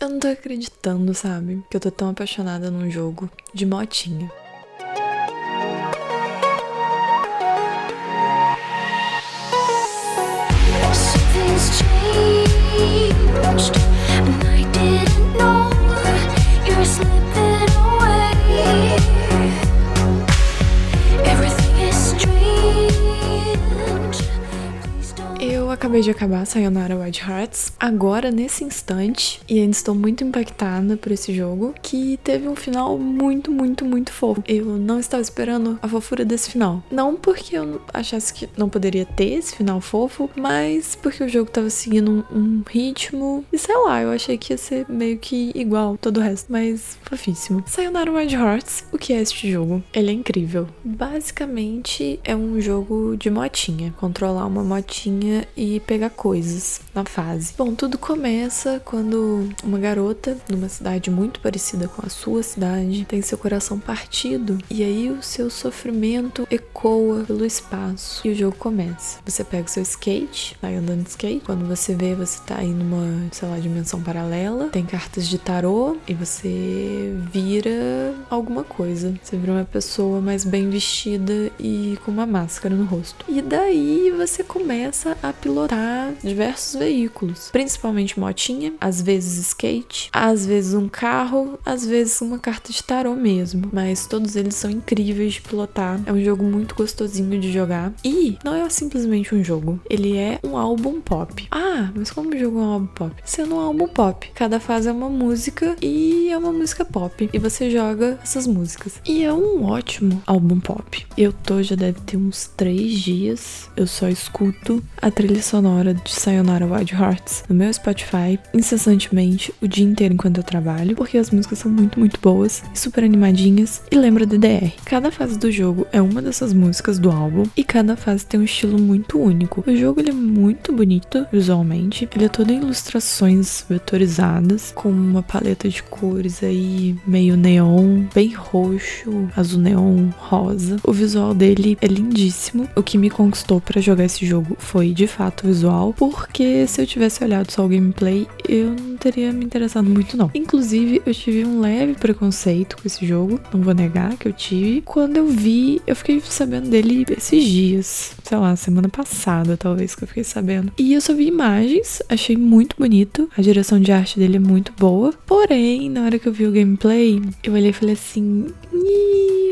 Eu não tô acreditando, sabe? Que eu tô tão apaixonada num jogo de motinha. Acabei de acabar Sayonara Wild Hearts agora nesse instante e ainda estou muito impactada por esse jogo que teve um final muito, muito, muito fofo. Eu não estava esperando a fofura desse final. Não porque eu achasse que não poderia ter esse final fofo, mas porque o jogo estava seguindo um, um ritmo e sei lá, eu achei que ia ser meio que igual todo o resto, mas fofíssimo. Sayonara Wild Hearts, o que é este jogo? Ele é incrível. Basicamente é um jogo de motinha, controlar uma motinha e pegar coisas na fase. Bom, tudo começa quando uma garota numa cidade muito parecida com a sua cidade tem seu coração partido e aí o seu sofrimento ecoa pelo espaço e o jogo começa. Você pega o seu skate, vai andando de skate, quando você vê você tá aí numa, sei lá, dimensão paralela, tem cartas de tarô e você vira alguma coisa. Você vira uma pessoa mais bem vestida e com uma máscara no rosto. E daí você começa a pilotar diversos veículos, principalmente motinha, às vezes skate, às vezes um carro, às vezes uma carta de tarô mesmo. Mas todos eles são incríveis de pilotar. É um jogo muito gostosinho de jogar. E não é simplesmente um jogo, ele é um álbum pop. Ah, mas como jogo é um álbum pop? Sendo um álbum pop. Cada fase é uma música e é uma música pop. E você joga essas músicas. E é um ótimo álbum pop. Eu tô, já deve ter uns três dias. Eu só escuto a trilha sonora de Sayonara Wild Hearts no meu Spotify incessantemente o dia inteiro enquanto eu trabalho, porque as músicas são muito, muito boas super animadinhas e lembra DDR. Cada fase do jogo é uma dessas músicas do álbum e cada fase tem um estilo muito único. O jogo ele é muito bonito visualmente, ele é todo em ilustrações vetorizadas com uma paleta de cores aí meio neon, bem roxo, azul neon, rosa. O visual dele é lindíssimo. O que me conquistou para jogar esse jogo foi de fato visual, porque se eu tivesse olhado só o gameplay, eu não teria me interessado muito não. Inclusive, eu tive um leve preconceito com esse jogo, não vou negar que eu tive. Quando eu vi, eu fiquei sabendo dele esses dias, sei lá, semana passada talvez que eu fiquei sabendo. E eu só vi imagens, achei muito bonito, a direção de arte dele é muito boa. Porém, na hora que eu vi o gameplay, eu olhei e falei assim, "Ih,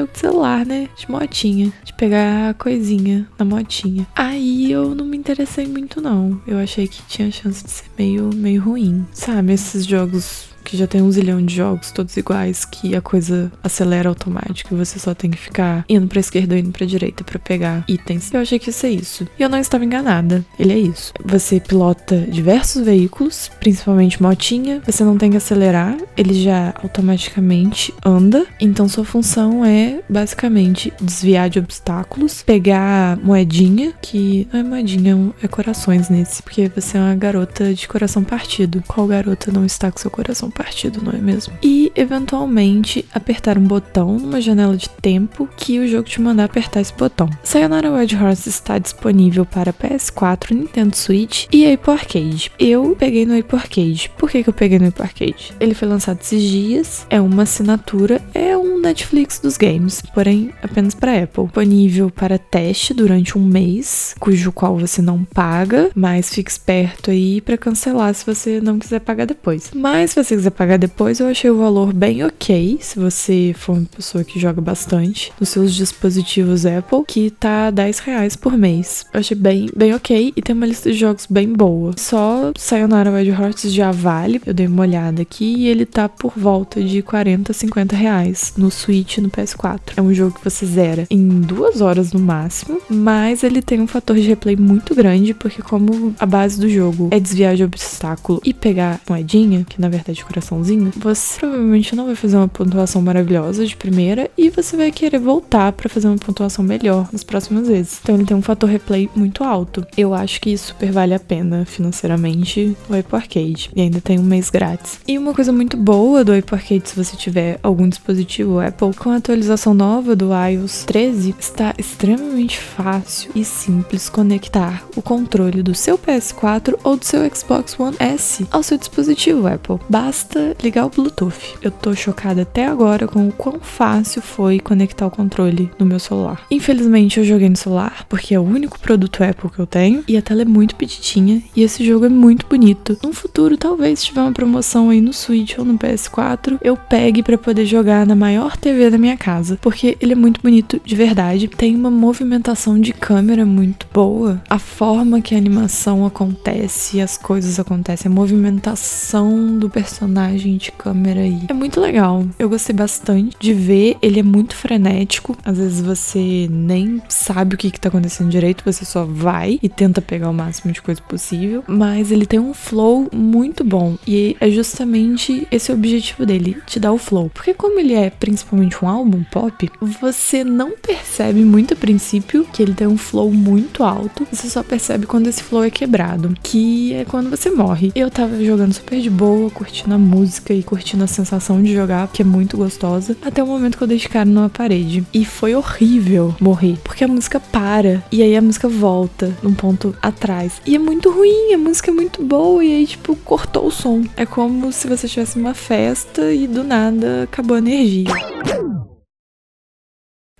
jogo de celular, né? De motinha. De pegar coisinha na motinha. Aí eu não me interessei muito, não. Eu achei que tinha chance de ser meio, meio ruim. Sabe, esses jogos que já tem um zilhão de jogos todos iguais, que a coisa acelera automático e você só tem que ficar indo pra esquerda ou indo pra direita pra pegar itens. Eu achei que ia ser isso. E eu não estava enganada. Ele é isso. Você pilota diversos veículos, principalmente motinha, você não tem que acelerar, ele já automaticamente anda. Então sua função é basicamente desviar de obstáculos, pegar moedinha, que não é moedinha, é corações nesse, porque você é uma garota de coração partido. Qual garota não está com seu coração partido, não é mesmo? E eventualmente apertar um botão numa janela de tempo que o jogo te mandar apertar esse botão. Sayonara Wild Hearts está disponível para PS4, Nintendo Switch e Apple Arcade. Eu peguei no Apple Arcade. Por que, que eu peguei no Apple Arcade? Ele foi lançado esses dias, é uma assinatura, é um Netflix dos games, porém apenas para Apple. Disponível para teste durante um mês, cujo qual você não paga, mas fique esperto aí para cancelar se você não quiser pagar depois. Mas se você quiser pagar depois, eu achei o valor bem ok, se você for uma pessoa que joga bastante nos seus dispositivos Apple, que tá 10 reais por mês. Eu achei bem, bem ok e tem uma lista de jogos bem boa. Só Sayonara Wild Hearts já vale, eu dei uma olhada aqui e ele tá por volta de 40, 50 reais no Switch no PS4. É um jogo que você zera em duas horas no máximo, mas ele tem um fator de replay muito grande, porque como a base do jogo é desviar de obstáculo e pegar moedinha, que na verdade coraçãozinho, você provavelmente não vai fazer uma pontuação maravilhosa de primeira e você vai querer voltar pra fazer uma pontuação melhor nas próximas vezes. Então ele tem um fator replay muito alto. Eu acho que isso super vale a pena financeiramente o Apple Arcade. E ainda tem um mês grátis. E uma coisa muito boa do Apple Arcade, se você tiver algum dispositivo Apple, com a atualização nova do iOS 13, está extremamente fácil e simples conectar o controle do seu PS4 ou do seu Xbox One S ao seu dispositivo Apple. Basta ligar o Bluetooth. Eu tô chocada até agora com o quão fácil foi conectar o controle no meu celular. Infelizmente eu joguei no celular, porque é o único produto Apple que eu tenho, e a tela é muito petitinha, e esse jogo é muito bonito. No futuro, talvez se tiver uma promoção aí no Switch ou no PS4, eu pegue para poder jogar na maior TV da minha casa, porque ele é muito bonito de verdade. Tem uma movimentação de câmera muito boa. A forma que a animação acontece, as coisas acontecem, a movimentação do personagem de câmera aí. É muito legal. Eu gostei bastante de ver. Ele é muito frenético. Às vezes você nem sabe o que, que tá acontecendo direito, você só vai e tenta pegar o máximo de coisa possível. Mas ele tem um flow muito bom. E é justamente esse o objetivo dele, te dar o flow. Porque como ele é principalmente um álbum pop, você não percebe muito a princípio que ele tem um flow muito alto. Você só percebe quando esse flow é quebrado, que é quando você morre. Eu tava jogando super de boa, curtindo a música e curtindo a sensação de jogar, que é muito gostosa, até o momento que eu dei de cara numa parede. E foi horrível morrer, porque a música para e aí a música volta num ponto atrás. E é muito ruim, a música é muito boa e aí tipo cortou o som. É como se você tivesse uma festa e do nada acabou a energia.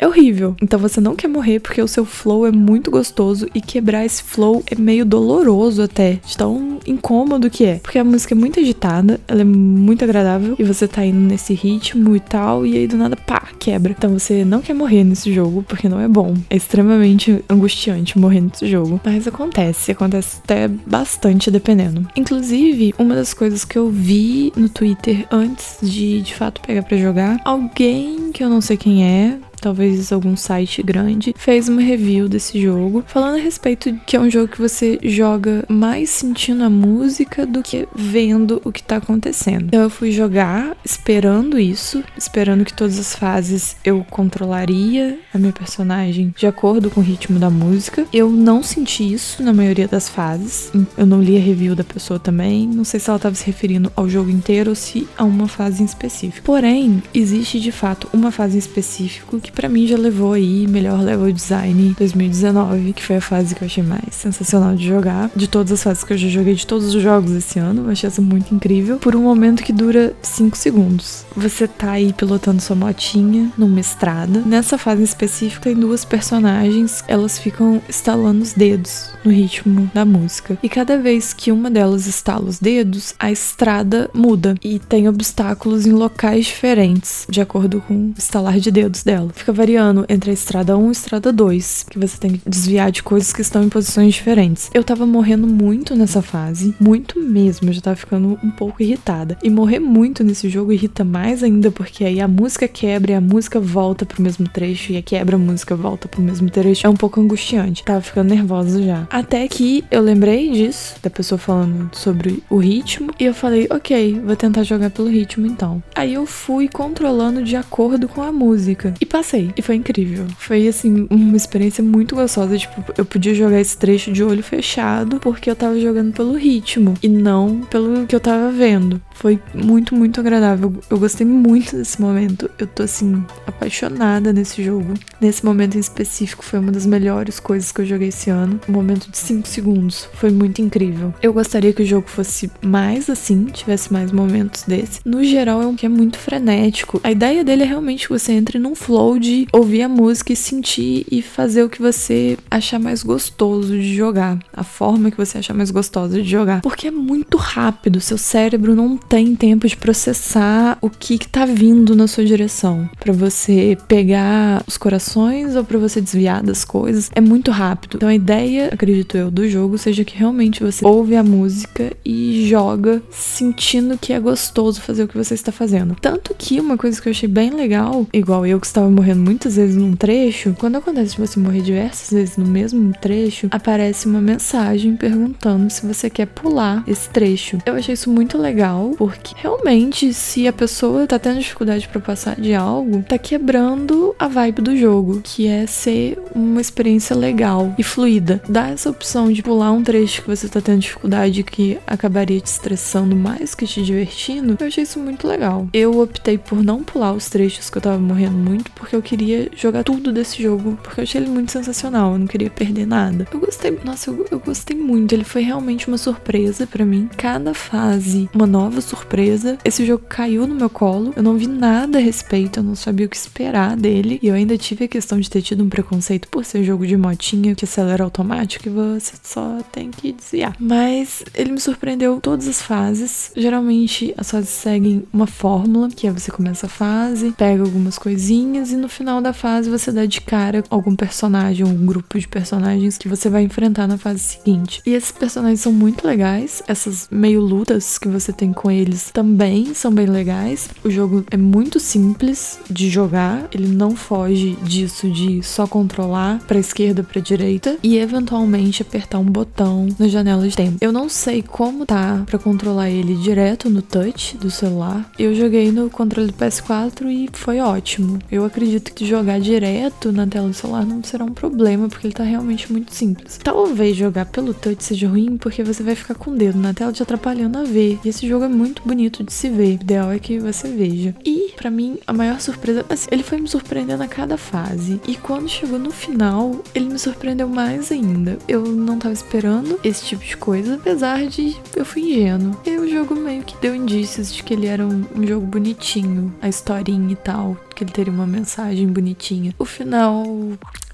É horrível. Então você não quer morrer porque o seu flow é muito gostoso e quebrar esse flow é meio doloroso até, de tão incômodo que é. Porque a música é muito agitada, ela é muito agradável e você tá indo nesse ritmo e tal, e aí do nada, pá, quebra. Então você não quer morrer nesse jogo porque não é bom. É extremamente angustiante morrer nesse jogo. Mas acontece, acontece até bastante dependendo. Inclusive, uma das coisas que eu vi no Twitter antes de de fato pegar pra jogar, alguém que eu não sei quem é, talvez algum site grande, fez uma review desse jogo, falando a respeito de que é um jogo que você joga mais sentindo a música do que vendo o que tá acontecendo. Então eu fui jogar esperando isso, esperando que todas as fases eu controlaria a minha personagem de acordo com o ritmo da música. Eu não senti isso na maioria das fases. Eu não li a review da pessoa também. Não sei se ela estava se referindo ao jogo inteiro ou se a uma fase em específico. Porém, existe de fato uma fase em específico que pra mim já levou aí melhor level design 2019, que foi a fase que eu achei mais sensacional de jogar. De todas as fases que eu já joguei de todos os jogos esse ano, eu achei essa muito incrível. Por um momento que dura 5 segundos. Você tá aí pilotando sua motinha numa estrada. Nessa fase em específica, tem duas personagens, elas ficam estalando os dedos no ritmo da música. E cada vez que uma delas estala os dedos, a estrada muda e tem obstáculos em locais diferentes, de acordo com o estalar de dedos dela. Fica variando entre a estrada 1 e a estrada 2, que você tem que desviar de coisas que estão em posições diferentes. Eu tava morrendo muito nessa fase, muito mesmo, eu já tava ficando um pouco irritada. E morrer muito nesse jogo irrita mais ainda, porque aí a música quebra e a música volta pro mesmo trecho, e a quebra a música volta pro mesmo trecho. É um pouco angustiante. Tava ficando nervosa já. Até que eu lembrei disso, da pessoa falando sobre o ritmo, e eu falei, ok, vou tentar jogar pelo ritmo então. Aí eu fui controlando de acordo com a música. E passei. E foi incrível. Foi, assim, uma experiência muito gostosa. Tipo, eu podia jogar esse trecho de olho fechado porque eu tava jogando pelo ritmo e não pelo que eu tava vendo. Foi muito, muito agradável. Eu gostei muito desse momento. Eu tô, assim, apaixonada nesse jogo. Nesse momento em específico, foi uma das melhores coisas que eu joguei esse ano. Um momento de 5 segundos. Foi muito incrível. Eu gostaria que o jogo fosse mais assim, tivesse mais momentos desse. No geral, é um que é muito frenético. A ideia dele é realmente que você entre num flow de ouvir a música e sentir e fazer o que você achar mais gostoso de jogar. A forma que você achar mais gostosa de jogar. Porque é muito rápido. Seu cérebro não tem tempo de processar o que, que tá vindo na sua direção. Pra você pegar os corações ou pra você desviar das coisas. É muito rápido. Então a ideia, acredito eu, do jogo seja que realmente você ouve a música e joga sentindo que é gostoso fazer o que você está fazendo. Tanto que uma coisa que eu achei bem legal, igual eu que estava morrendo morrendo muitas vezes num trecho, quando acontece de você morrer diversas vezes no mesmo trecho, aparece uma mensagem perguntando se você quer pular esse trecho. Eu achei isso muito legal, porque realmente, se a pessoa tá tendo dificuldade para passar de algo, tá quebrando a vibe do jogo, que é ser uma experiência legal e fluida. Dá essa opção de pular um trecho que você tá tendo dificuldade que acabaria te estressando mais que te divertindo. Eu achei isso muito legal. Eu optei por não pular os trechos que eu tava morrendo muito, porque eu queria jogar tudo desse jogo, porque eu achei ele muito sensacional, eu não queria perder nada. Eu gostei, nossa, eu, eu gostei muito. Ele foi realmente uma surpresa para mim. Cada fase, uma nova surpresa. Esse jogo caiu no meu colo, eu não vi nada a respeito, eu não sabia o que esperar dele. E eu ainda tive a questão de ter tido um preconceito por ser jogo de motinha que acelera automático e você só tem que desviar. Mas ele me surpreendeu todas as fases. Geralmente as fases seguem uma fórmula, que é você começa a fase, pega algumas coisinhas e no final da fase você dá de cara algum personagem, um grupo de personagens que você vai enfrentar na fase seguinte. E esses personagens são muito legais, essas meio lutas que você tem com eles também são bem legais. O jogo é muito simples de jogar, ele não foge disso de só controlar para esquerda, para direita e eventualmente apertar um botão na janela de tempo. Eu não sei como tá para controlar ele direto no touch do celular. Eu joguei no controle do PS4 e foi ótimo. Eu acredito que jogar direto na tela do celular não será um problema, porque ele tá realmente muito simples. Talvez jogar pelo touch seja ruim, porque você vai ficar com o dedo na tela te atrapalhando a ver. E esse jogo é muito bonito de se ver. O ideal é que você veja. E, para mim, a maior surpresa, assim, ele foi me surpreendendo a cada fase. E quando chegou no final, ele me surpreendeu mais ainda. Eu não tava esperando esse tipo de coisa, apesar de eu fui ingênuo. E o jogo meio que deu indícios de que ele era um, um jogo bonitinho, a historinha e tal, que ele teria uma mensagem bonitinha. O final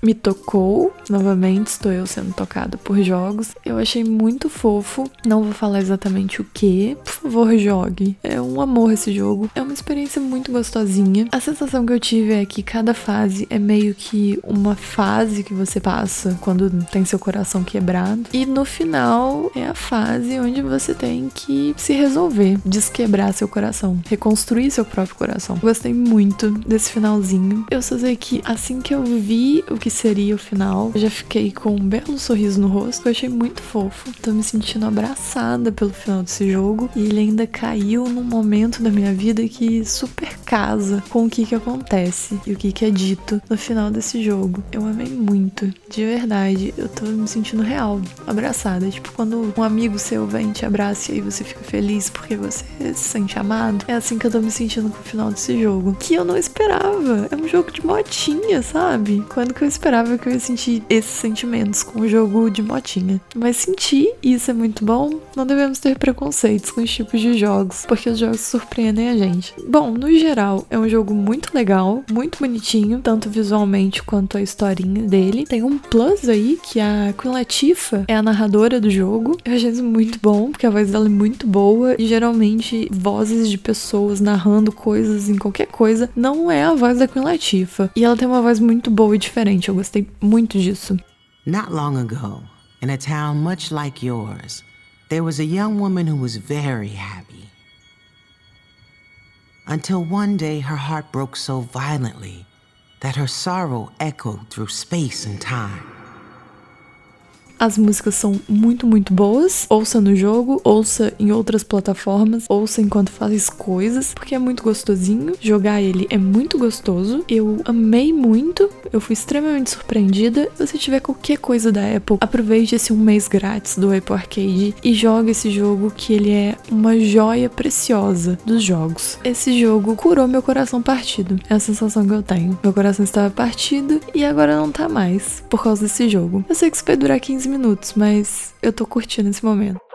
me tocou. Novamente, estou eu sendo tocada por jogos. Eu achei muito fofo. Não vou falar exatamente o que. Por favor, jogue. É um amor esse jogo. É uma experiência muito gostosinha. A sensação que eu tive é que cada fase é meio que uma fase que você passa quando tem seu coração quebrado. E no final é a fase onde você tem que se resolver, desquebrar seu coração, reconstruir seu próprio coração. Gostei muito desse finalzinho. Eu só sei que assim que eu vi o que seria o final, eu já fiquei com um belo sorriso no rosto. Eu achei muito fofo. Tô me sentindo abraçada pelo final desse jogo. E ele ainda caiu num momento da minha vida que super casa com o que que acontece e o que que é dito no final desse jogo. Eu amei muito, de verdade. Eu tô me sentindo real, abraçada. Tipo quando um amigo seu vem te abraça e aí você fica feliz porque você se sente amado. É assim que eu tô me sentindo com o final desse jogo. Que eu não esperava. É um jogo de motinha, sabe? Quando que eu esperava que eu ia sentir esses sentimentos com o jogo de motinha. Mas senti, e isso é muito bom. Não devemos ter preconceitos com os tipos de jogos, porque os jogos surpreendem a gente. Bom, no geral, é um jogo muito legal, muito bonitinho, tanto visualmente quanto a historinha dele. Tem um plus aí, que a Queen Latifah é a narradora do jogo. Eu achei isso muito bom, porque a voz dela é muito boa e geralmente vozes de pessoas narrando coisas em qualquer coisa não é a voz da Queen Latifah. E ela tem uma voz muito boa e diferente, eu gostei muito disso. Not long ago, in a town much like yours, there was a young woman who was very happy. Until one day her heart broke so violently that her sorrow echoed through space and time. As músicas são muito, muito boas. Ouça no jogo, ouça em outras plataformas, ouça enquanto faz coisas, porque é muito gostosinho. Jogar ele é muito gostoso. Eu amei muito, eu fui extremamente surpreendida. Se você tiver qualquer coisa da Apple, aproveite esse um mês grátis do Apple Arcade e joga esse jogo que ele é uma joia preciosa dos jogos. Esse jogo curou meu coração partido. É a sensação que eu tenho. Meu coração estava partido e agora não tá mais por causa desse jogo. Eu sei que isso vai durar 15 minutos, mas eu tô curtindo esse momento.